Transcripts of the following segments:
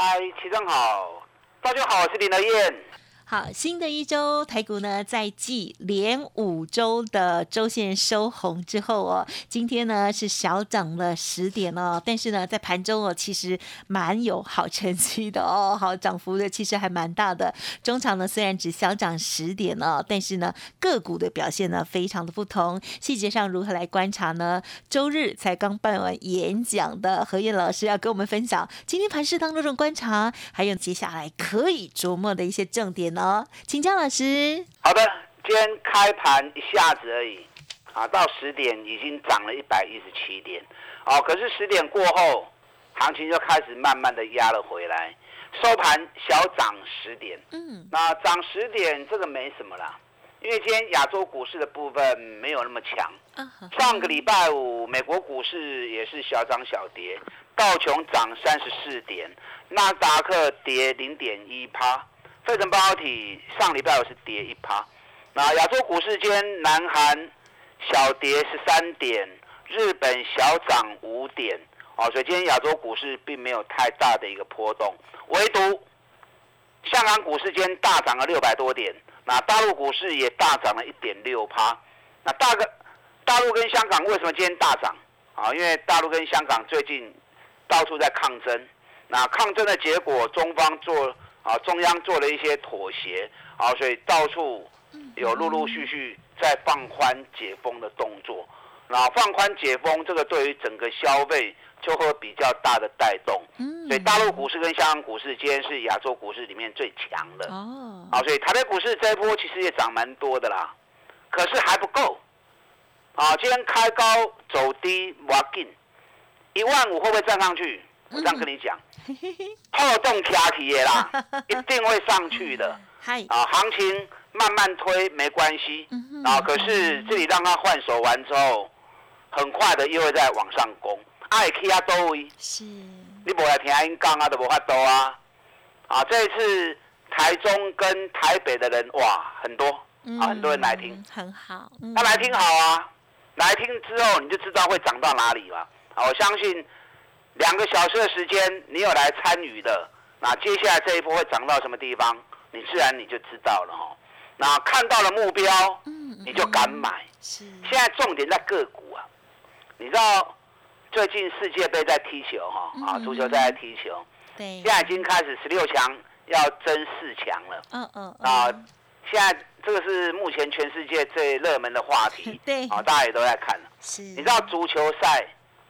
嗨，齐正好，大家好，我是林德燕。好，新的一周台股呢，在继连五周的周线收红之后哦，今天呢是小涨了十点哦，但是呢在盘中哦，其实蛮有好成绩的哦，好涨幅的其实还蛮大的。中场呢虽然只小涨十点哦，但是呢个股的表现呢非常的不同。细节上如何来观察呢？周日才刚办完演讲的何燕老师要跟我们分享今天盘市当中的观察，还有接下来可以琢磨的一些重点。哦，请江老师。好的，今天开盘一下子而已，啊，到十点已经涨了一百一十七点，哦，可是十点过后，行情就开始慢慢的压了回来，收盘小涨十点，嗯，那涨十点这个没什么啦，因为今天亚洲股市的部分没有那么强，上个礼拜五美国股市也是小涨小跌，道琼涨三十四点，纳达克跌零点一趴。费城半导体上礼拜五是跌一趴，那亚洲股市间，南韩小跌十三点，日本小涨五点，哦，所以今天亚洲股市并没有太大的一个波动，唯独香港股市间大涨了六百多点，那大陆股市也大涨了一点六趴，那大个大陆跟香港为什么今天大涨？啊，因为大陆跟香港最近到处在抗争，那抗争的结果，中方做。啊，中央做了一些妥协，啊，所以到处有陆陆续续在放宽解封的动作。那放宽解封，这个对于整个消费就会比较大的带动。嗯，所以大陆股市跟香港股市今天是亚洲股市里面最强的。哦，啊，所以台北股市这一波其实也涨蛮多的啦，可是还不够。啊，今天开高走低，挖进一万五会不会站上去？我这样跟你讲。破洞卡起的啦，一定会上去的。啊，行情慢慢推没关系。啊，可是这里让他换手完之后，很快的又会再往上攻。爱去啊多位，是，你无来听因讲啊，都无法多啊。啊，这一次台中跟台北的人哇很多，啊很多人来听，很好。他来听好啊，来听之后你就知道会涨到哪里了。啊，我相信。两个小时的时间，你有来参与的，那接下来这一波会涨到什么地方？你自然你就知道了哈。那看到了目标，你就敢买。是。现在重点在个股啊，你知道最近世界杯在踢球哈，啊，足球在踢球。对。现在已经开始十六强要争四强了。嗯嗯。啊，现在这个是目前全世界最热门的话题。对。啊，大家也都在看了。是。你知道足球赛？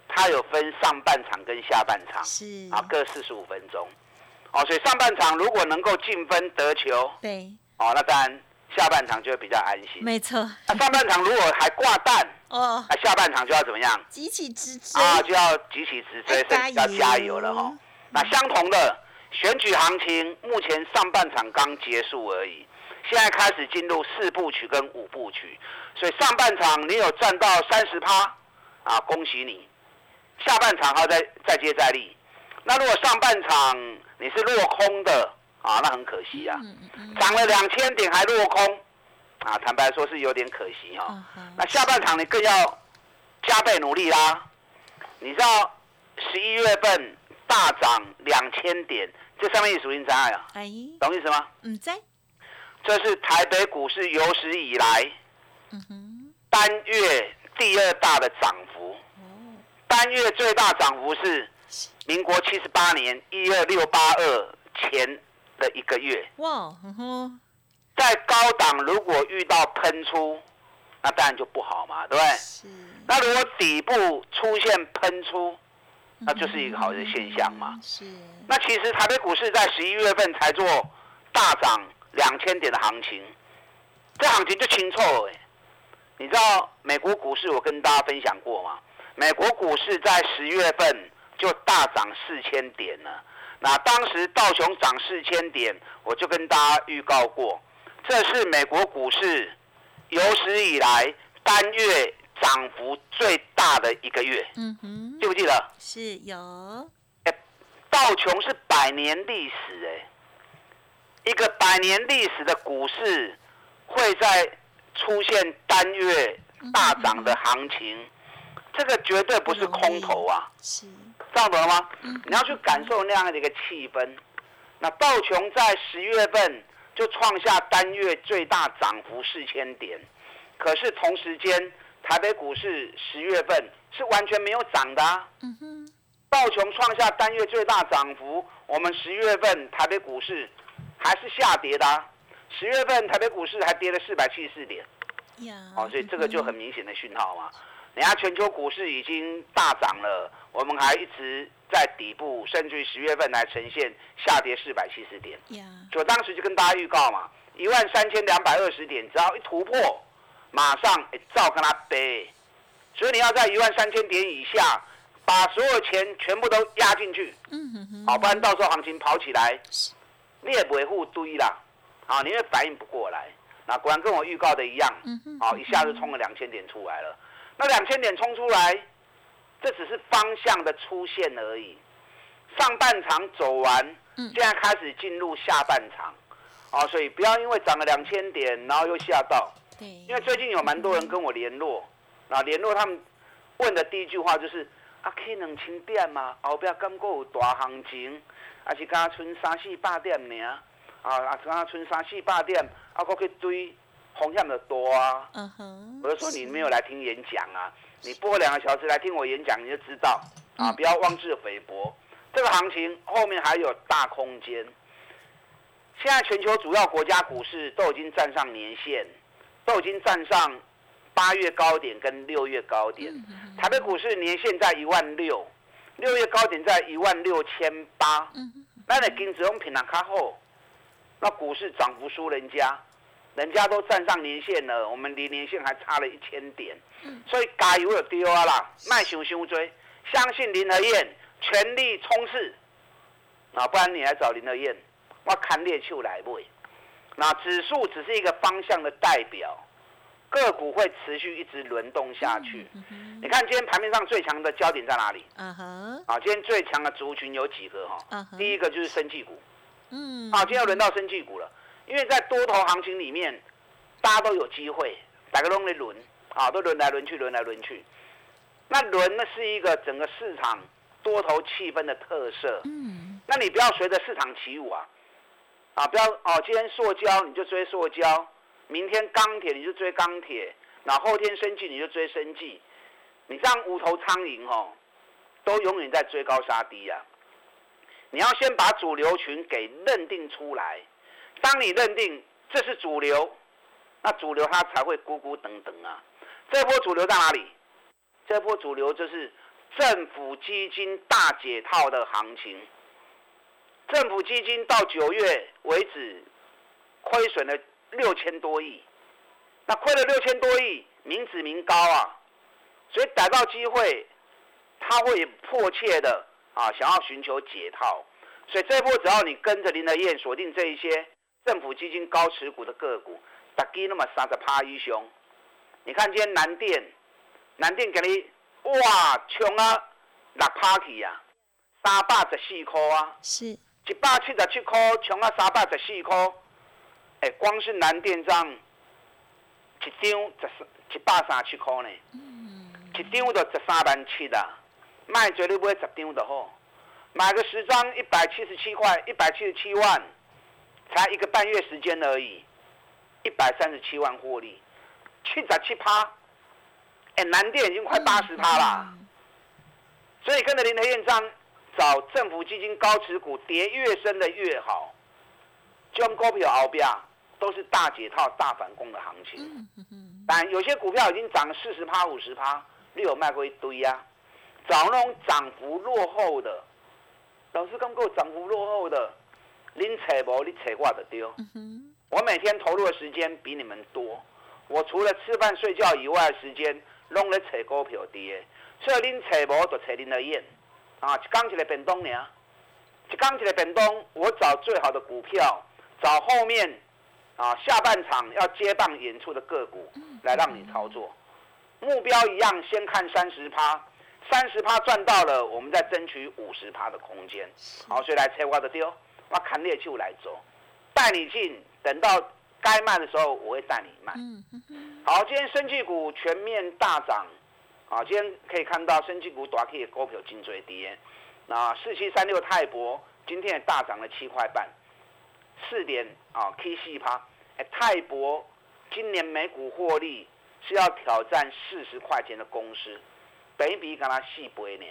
它有分上半场跟下半场，是啊，各四十五分钟，哦，所以上半场如果能够进分得球，对，哦，那当然下半场就会比较安心，没错。那上半场如果还挂蛋，哦，那下半场就要怎么样？急起直追啊，就要急起直追，要加油了哈。那相同的选举行情，目前上半场刚结束而已，现在开始进入四部曲跟五部曲，所以上半场你有赚到三十趴，啊，恭喜你。下半场还要再再接再厉，那如果上半场你是落空的啊，那很可惜啊，涨了两千点还落空，啊，坦白说是有点可惜哈。那下半场你更要加倍努力啦。你知道十一月份大涨两千点，这上面有属性障碍啊？懂意思吗？嗯，在。这是台北股市有史以来，单月第二大的涨幅。单月最大涨幅是民国七十八年一二六八二前的一个月。哇，在高档如果遇到喷出，那当然就不好嘛，对不对？是。那如果底部出现喷出，那就是一个好的现象嘛。是。那其实台北股市在十一月份才做大涨两千点的行情，这行情就清楚哎。你知道美国股市我跟大家分享过吗？美国股市在十月份就大涨四千点了，那当时道琼涨四千点，我就跟大家预告过，这是美国股市有史以来单月涨幅最大的一个月。嗯哼，记不记得？是有。道琼是百年历史，哎，一个百年历史的股市会在出现单月大涨的行情，这个绝对不是空头啊！是，这样懂了吗？你要去感受那样的一个气氛。那道琼在十月份就创下单月最大涨幅四千点，可是同时间台北股市十月份是完全没有涨的。嗯哼。道琼创下单月最大涨幅，我们十月份台北股市还是下跌的，十月份台北股市还跌了四百七十四点，哦，所以这个就很明显的讯号嘛。人家全球股市已经大涨了，我们还一直在底部，甚至于十月份还呈现下跌四百七十点。就当时就跟大家预告嘛，一万三千两百二十点，只要一突破，马上照跟他背。所以你要在一万三千点以下。把所有钱全部都压进去，好，不然到时候行情跑起来，你也维护堆啦，啊，你会反应不过来。那果然跟我预告的一样，好，一下子冲了两千点出来了。那两千点冲出来，这只是方向的出现而已。上半场走完，现在开始进入下半场，啊，所以不要因为涨了两千点，然后又吓到。对，因为最近有蛮多人跟我联络，啊，联络他们问的第一句话就是。啊，起两千点嘛，后壁感觉有大行情，啊是刚剩三四百点尔，啊啊刚剩三四百点，啊搁去追，风险就多啊。嗯哼。我就说你没有来听演讲啊，你播两个小时来听我演讲，你就知道啊，不要妄自菲薄。这个行情后面还有大空间。现在全球主要国家股市都已经站上年线，都已经站上。八月高点跟六月高点，台北股市年线在一万六，六月高点在一万六千八。那你跟子用品啊看后，那股市涨幅输人家，人家都站上年线了，我们离年线还差了一千点。所以加油了丢啊啦，卖熊熊追，相信林和燕全力冲刺。啊，不然你来找林和燕，我看猎秋来不？那指数只是一个方向的代表。个股会持续一直轮动下去。你看今天盘面上最强的焦点在哪里？啊今天最强的族群有几个哈？第一个就是生技股。嗯。好，今天要轮到生技股了，因为在多头行情里面，大家都有机会，大家都在轮，啊，都轮来轮去，轮来轮去。那轮呢是一个整个市场多头气氛的特色。嗯。那你不要随着市场起舞啊，啊，不要哦，今天塑胶你就追塑胶。明天钢铁你就追钢铁，那后天生计你就追生计，你这样无头苍蝇哦，都永远在追高杀低啊！你要先把主流群给认定出来，当你认定这是主流，那主流它才会咕咕等等啊。这波主流在哪里？这波主流就是政府基金大解套的行情。政府基金到九月为止亏损了。六千多亿，那亏了六千多亿，民脂民膏啊，所以逮到机会，他会迫切的啊想要寻求解套，所以这波只要你跟着林德燕锁定这一些政府基金高持股的个股，大概那么三十趴以上。你看今天南电，南电给你哇冲啊六趴去啊，三百十四块啊，是，一百七十七块冲啊三百十四块。哎，光是南电上一张十三一百三十七块呢，一张就十三万七啦。卖绝对买十张就好，买个十张一百七十七块，一百七十七万，才一个半月时间而已，一百三十七万获利，七十七趴。哎，南电已经快八十趴啦。所以跟着林德燕章找政府基金高持股，跌越深的越好，将股票后边。都是大解套、大反攻的行情，但有些股票已经涨四十趴、五十趴，你有卖过一堆呀。找那种涨幅落后的，老师刚够涨幅落后的，您扯无，你扯挂的丢。我每天投入的时间比你们多，我除了吃饭睡觉以外的时间，拢在扯股票跌，所以您扯无就扯您的眼，啊，一刚起来变东呢，一钢铁的本东，我找最好的股票，找后面啊下半场要接棒演出的个股来让你操作。目标一样，先看三十趴，三十趴赚到了，我们再争取五十趴的空间。好，所以来切我的丢，我砍猎就来走，带你进，等到该卖的时候，我会带你卖。好，今天生技股全面大涨，啊，今天可以看到生技股短期的股票金最低，那四七三六泰博今天也大涨了七块半，四点啊 K 四趴，哎，泰博今年每股获利。是要挑战四十块钱的公司，本比跟它细倍呢，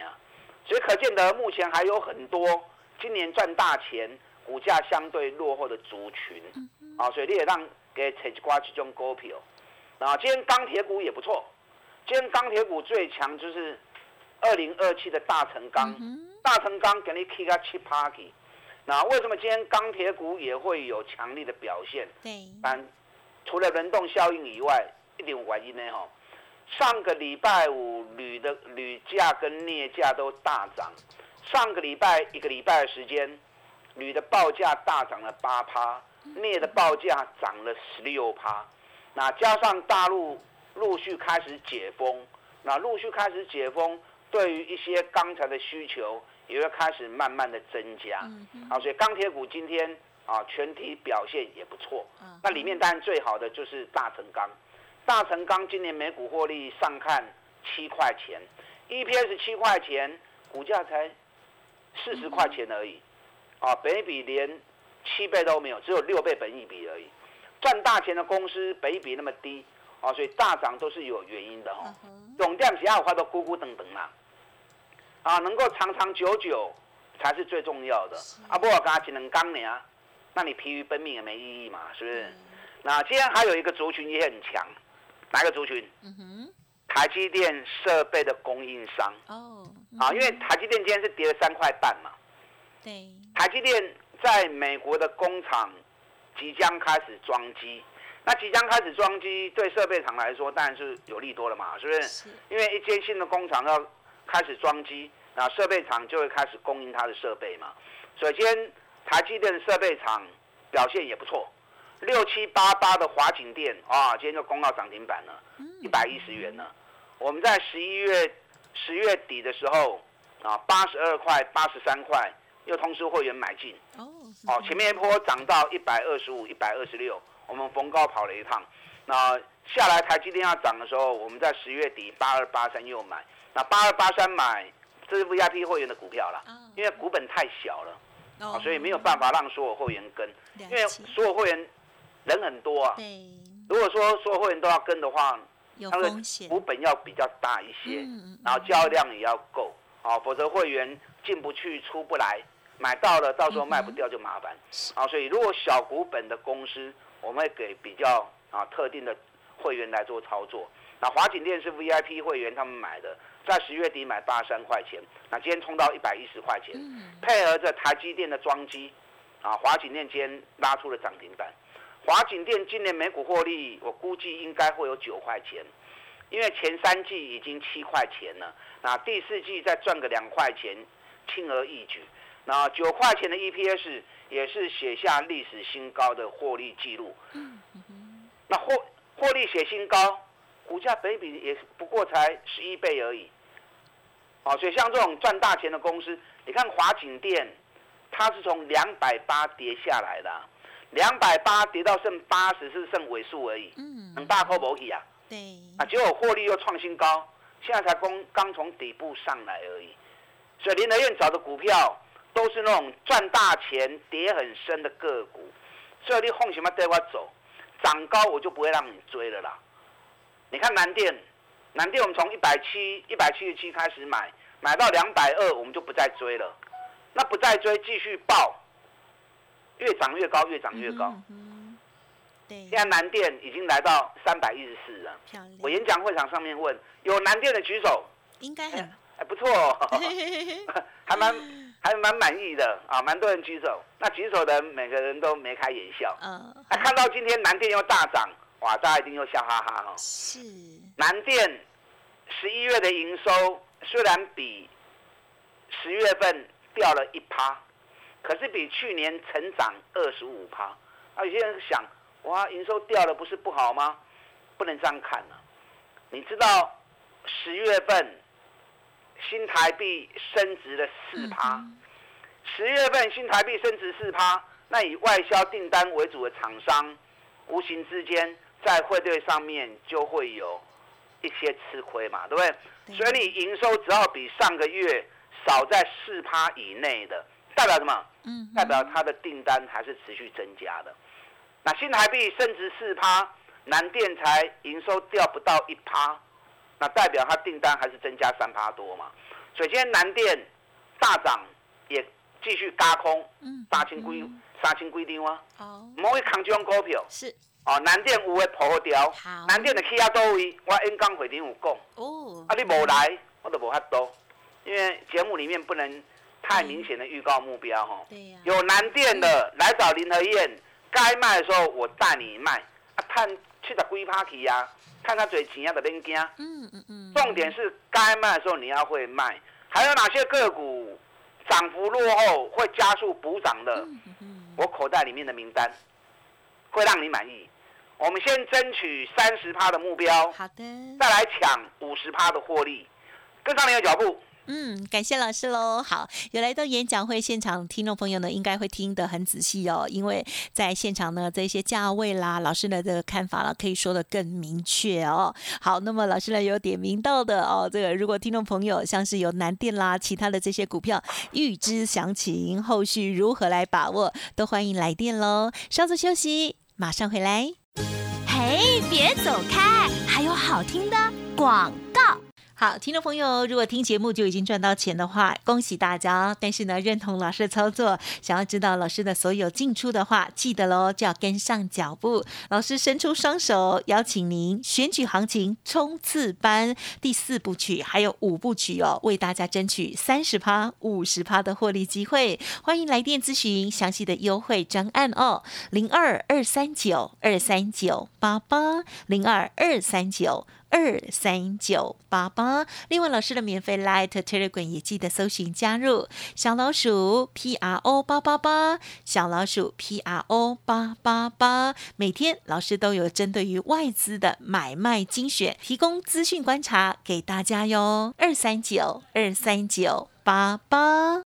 所以可见得目前还有很多今年赚大钱、股价相对落后的族群，啊，所以你也让给采瓜这种股票，啊，今天钢铁股也不错，今天钢铁股最强就是二零二七的大成钢，大成钢给你 K 个七 party，那为什么今天钢铁股也会有强力的表现？对，但除了轮动效应以外。一点原因呢？哈，上个礼拜五铝的铝价跟镍价都大涨。上个礼拜一个礼拜的时间，铝的报价大涨了八趴，镍的报价涨了十六趴。那加上大陆陆续开始解封，那陆续开始解封，对于一些钢材的需求也会开始慢慢的增加。啊，所以钢铁股今天啊全体表现也不错。那里面当然最好的就是大成钢。大成钢今年每股获利上看七块钱，EPS 七块钱，股价才四十块钱而已，啊，本比连七倍都没有，只有六倍本益比而已。赚大钱的公司本比那么低，啊，所以大涨都是有原因的哦。总店其他话都咕咕等等啦，啊，能够长长久久才是最重要的。啊，不我刚只能刚你啊，那你疲于奔命也没意义嘛，是不是？那今天还有一个族群也很强。哪个族群？嗯哼，台积电设备的供应商。哦，啊，因为台积电今天是跌了三块半嘛。对。台积电在美国的工厂即将开始装机，那即将开始装机，对设备厂来说当然是有利多了嘛，是不是？是。因为一间新的工厂要开始装机，那设备厂就会开始供应它的设备嘛。首先，台积电的设备厂表现也不错。六七八八的华景店啊，今天就攻到涨停板了，一百一十元了。我们在十一月十月底的时候啊，八十二块、八十三块，又通知会员买进。哦，哦，前面一波涨到一百二十五、一百二十六，我们逢高跑了一趟。那下来台积电要涨的时候，我们在十月底八二八三又买。那八二八三买，这是 VIP 会员的股票了，因为股本太小了，哦，所以没有办法让所有会员跟，因为所有会员。人很多啊，对。如果说所有会员都要跟的话，有风险，股本要比较大一些，然后交易量也要够，啊，否则会员进不去出不来，买到了到时候卖不掉就麻烦，啊，所以如果小股本的公司，我们会给比较啊特定的会员来做操作。那华景店是 VIP 会员他们买的，在十月底买八十三块钱，那今天冲到一百一十块钱，配合着台积电的装机，啊，华景店今天拉出了涨停板。华景店今年每股获利，我估计应该会有九块钱，因为前三季已经七块钱了，那第四季再赚个两块钱，轻而易举。那九块钱的 EPS 也是写下历史新高的获利记录。那获获利写新高，股价本比也不过才十一倍而已。哦，所以像这种赚大钱的公司，你看华景店，它是从两百八跌下来的。两百八跌到剩八十，是剩尾数而已，嗯，很大波波起啊，对，啊，结果获利又创新高，现在才刚刚从底部上来而已，所以林德燕找的股票都是那种赚大钱、跌很深的个股，所以你放什么带我走，涨高我就不会让你追了啦。你看南电，南电我们从一百七、一百七十七开始买，买到两百二，我们就不再追了，那不再追，继续报。越涨越高，越涨越高。嗯，对。现在南电已经来到三百一十四了。我演讲会场上面问，有南电的举手。应该很。还不错，还蛮还蛮满意的啊，蛮多人举手。那举手的每个人都眉开眼笑。嗯。看到今天南电又大涨，哇，大家一定又笑哈哈哈。是。南电十一月的营收虽然比十月份掉了一趴。可是比去年成长二十五趴。啊，有些人想，哇，营收掉了不是不好吗？不能这样看啊！你知道十月份新台币升值了四趴，十月份新台币升值四趴，那以外销订单为主的厂商，无形之间在汇兑上面就会有一些吃亏嘛，对不对？所以你营收只要比上个月少在四趴以内的，代表什么？嗯，代表它的订单还是持续增加的。那新台币升值四趴。南电才营收掉不到一趴，那代表它订单还是增加三趴多嘛？所以今天南电大涨，也继续加空，三千规杀千规定啊！哦，唔可以扛这种股票。是。哦，南电有诶破掉，南电的起啊多位，我演讲会顶有讲。哦。啊，你无来，我都无法多，因为节目里面不能太明显的预告目标哈。对呀。有南电的来找林和燕，该卖的时候我带你卖，啊，看。七十几趴去呀，看他嘴钱啊，的免惊。嗯嗯嗯。重点是该卖的时候你要会卖，还有哪些个股涨幅落后会加速补涨的？我口袋里面的名单会让你满意。我们先争取三十趴的目标，好的，再来抢五十趴的获利，跟上你的脚步。嗯，感谢老师喽。好，有来到演讲会现场，听众朋友呢，应该会听得很仔细哦，因为在现场呢，这些价位啦，老师的这个看法了，可以说的更明确哦。好，那么老师呢有点名到的哦，这个如果听众朋友像是有南电啦，其他的这些股票，预知详情，后续如何来把握，都欢迎来电喽。稍作休息，马上回来。嘿，别走开，还有好听的广告。好，听众朋友，如果听节目就已经赚到钱的话，恭喜大家！但是呢，认同老师的操作，想要知道老师的所有进出的话，记得喽，就要跟上脚步。老师伸出双手，邀请您选举行情冲刺班第四部曲，还有五部曲哦，为大家争取三十趴、五十趴的获利机会。欢迎来电咨询详细的优惠专案哦，零二二三九二三九八八零二二三九。二三九八八，另外老师的免费 Light Telegram 也记得搜寻加入小老鼠 P R O 八八八，小老鼠 P R O 八八八，每天老师都有针对于外资的买卖精选，提供资讯观察给大家哟。二三九二三九八八。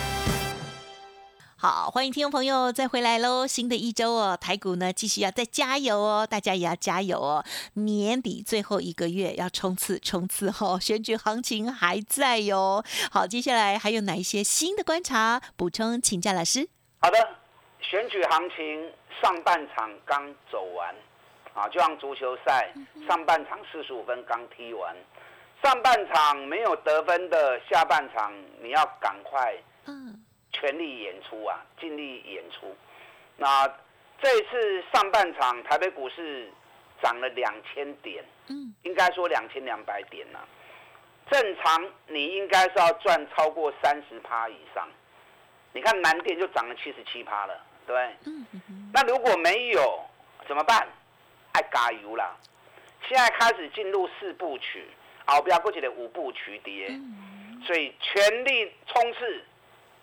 好，欢迎听众朋友再回来喽！新的一周哦，台股呢继续要再加油哦，大家也要加油哦！年底最后一个月要冲刺冲刺哦，选举行情还在哟。好，接下来还有哪一些新的观察补充？请教老师。好的，选举行情上半场刚走完啊，就像足球赛上半场四十五分刚踢完，上半场没有得分的，下半场你要赶快嗯。全力演出啊，尽力演出。那这次上半场台北股市涨了两千点，嗯，应该说两千两百点呐。正常你应该是要赚超过三十趴以上。你看南电就涨了七十七趴了，对不对？嗯嗯那如果没有怎么办？爱加油啦！现在开始进入四部曲，后边过去的五部曲跌，所以全力冲刺。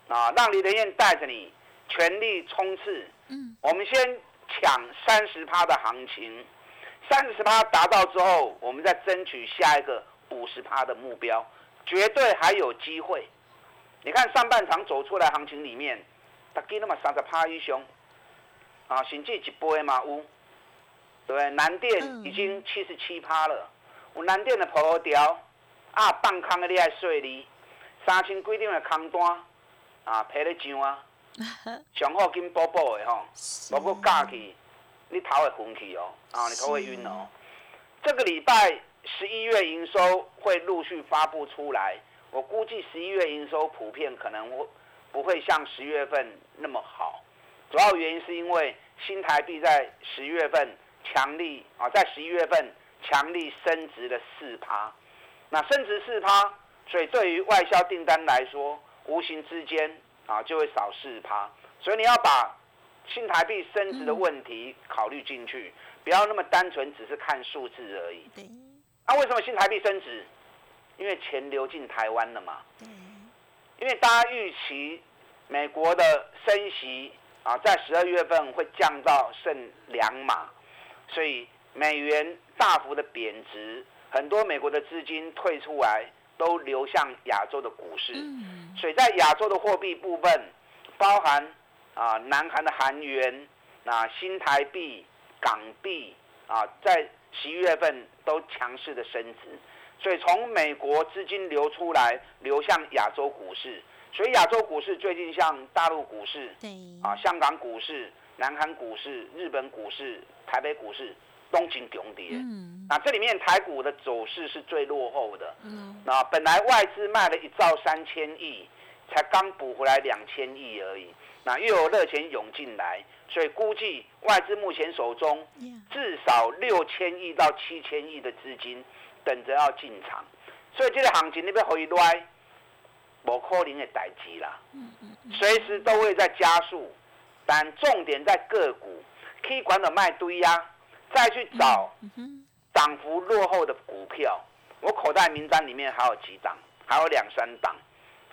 啊，让李德燕带着你全力冲刺。嗯，我们先抢三十趴的行情，三十趴达到之后，我们再争取下一个五十趴的目标，绝对还有机会。你看上半场走出来行情里面，大概那么三十趴一雄，啊，甚至一波嘛有，对不对？南电已经七十七趴了，有南电的破掉，啊，放空的你还碎哩，三千几张的空单。啊，赔咧上啊，上好紧补补的吼，包括假期，你头会昏去哦，啊，你头会晕哦。这个礼拜十一月营收会陆续发布出来，我估计十一月营收普遍可能会不会像十月份那么好，主要原因是因为新台币在十月份强力啊，在十一月份强力升值了四趴，那升值四趴，所以对于外销订单来说，无形之间啊就会少四趴，所以你要把新台币升值的问题考虑进去，不要那么单纯只是看数字而已。对，那为什么新台币升值？因为钱流进台湾了嘛。因为大家预期美国的升息啊，在十二月份会降到剩两码，所以美元大幅的贬值，很多美国的资金退出来，都流向亚洲的股市。所以在亚洲的货币部分，包含啊南韩的韩元、啊新台币、港币啊，在十一月份都强势的升值。所以从美国资金流出来，流向亚洲股市，所以亚洲股市最近像大陆股市，啊，香港股市、南韩股市、日本股市、台北股市，东京穷跌。嗯，那这里面台股的走势是最落后的。嗯，那本来外资卖了一兆三千亿，才刚补回来两千亿而已。那又有热钱涌进来，所以估计外资目前手中至少六千亿到七千亿的资金。等着要进场，所以这个行情你要回来，无可能的代志啦。随时都会在加速，但重点在个股，可以管的卖堆呀，再去找涨幅落后的股票。我口袋名单里面还有几档，还有两三档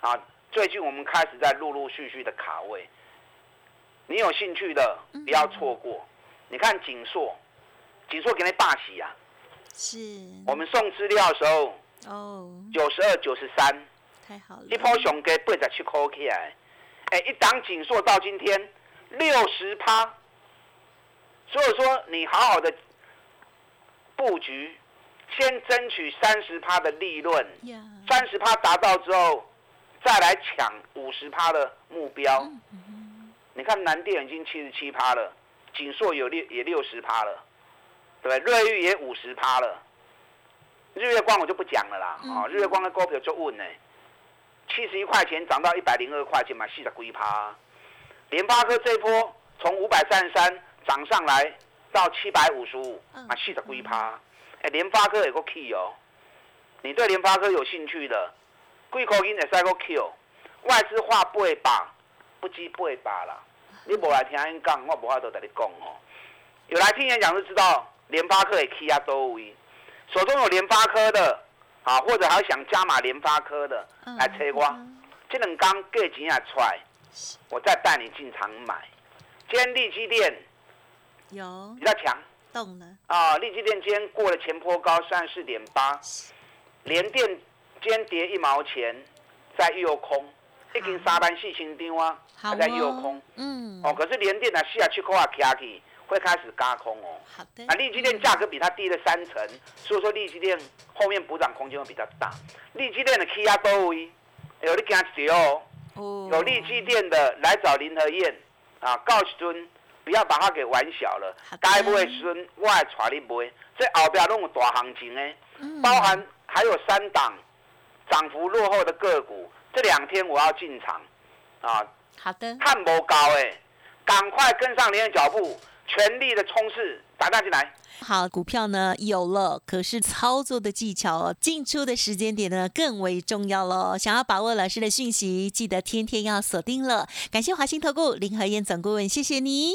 啊。最近我们开始在陆陆续续的卡位，你有兴趣的不要错过。你看锦硕，锦硕给你大喜啊！是，我们送资料的时候，哦，九十二、九十三，太好了，一波熊给八十七块起来，哎，一档紧硕到今天六十趴，所以说你好好的布局，先争取三十趴的利润，三十趴达到之后，再来抢五十趴的目标。你看南电已经七十七趴了，锦硕有六也六十趴了。对，瑞玉也五十趴了，日月光我就不讲了啦。啊，日月光的股票就问呢，七十一块钱涨到一百零二块钱，嘛四十几趴。联发科这一波从五百三十三涨上来到七百五十五，啊四十几趴。哎，联发科有个 key 哦，你对联发科有兴趣的，贵口音也塞个 Q，外资话不会把，不知不会把啦。你无来听因讲，我无法度跟你讲哦。有来听演讲就知道。联发科也 K 啊都位，手中有联发科的，啊，或者还想加码联发科的，来切瓜，这两刚过钱也出来，我再带你进场买。今天利基店有比较强，动了啊！利基店今天过了前坡高三十四点八，连电今天跌一毛钱，在右空，已经三班四千张啊，还在右空，嗯，哦，可是连电呢四十七块啊，卡起。会开始嘎空哦。好的。啊，利基电价格比它低了三成，所以说利基电后面补涨空间会比较大。利基电的 K 压多位，有你惊一哦。哦。有利基电的来找林和燕啊，告诉尊不要把它给玩小了。该不会孙我来带你买，这后边拢有大行情呢。嗯。包含还有三档涨幅落后的个股，这两天我要进场啊。好的。看不高哎，赶快跟上您的脚步。全力的冲刺，打大进来。好，股票呢有了，可是操作的技巧哦，进出的时间点呢更为重要喽。想要把握老师的讯息，记得天天要锁定了。感谢华兴投顾林和燕总顾问，谢谢你。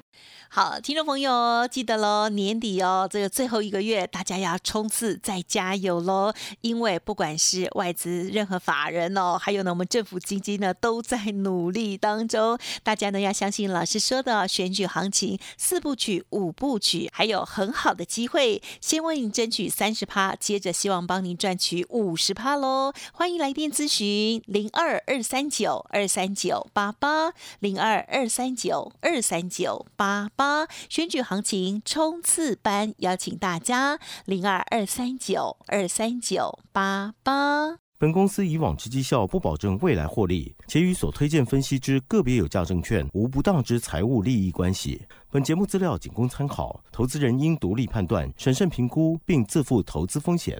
好，听众朋友记得喽，年底哦，这个最后一个月，大家要冲刺再加油喽！因为不管是外资、任何法人哦，还有呢，我们政府基金呢，都在努力当中。大家呢要相信老师说的选举行情，四部曲、五部曲，还有很好的机会，先为你争取三十趴，接着希望帮您赚取五十趴喽！欢迎来电咨询零二二三九二三九八八零二二三九二三九八。八选举行情冲刺班，邀请大家零二二三九二三九八八。本公司以往之绩效不保证未来获利，且与所推荐分析之个别有价证券无不当之财务利益关系。本节目资料仅供参考，投资人应独立判断、审慎评估，并自负投资风险。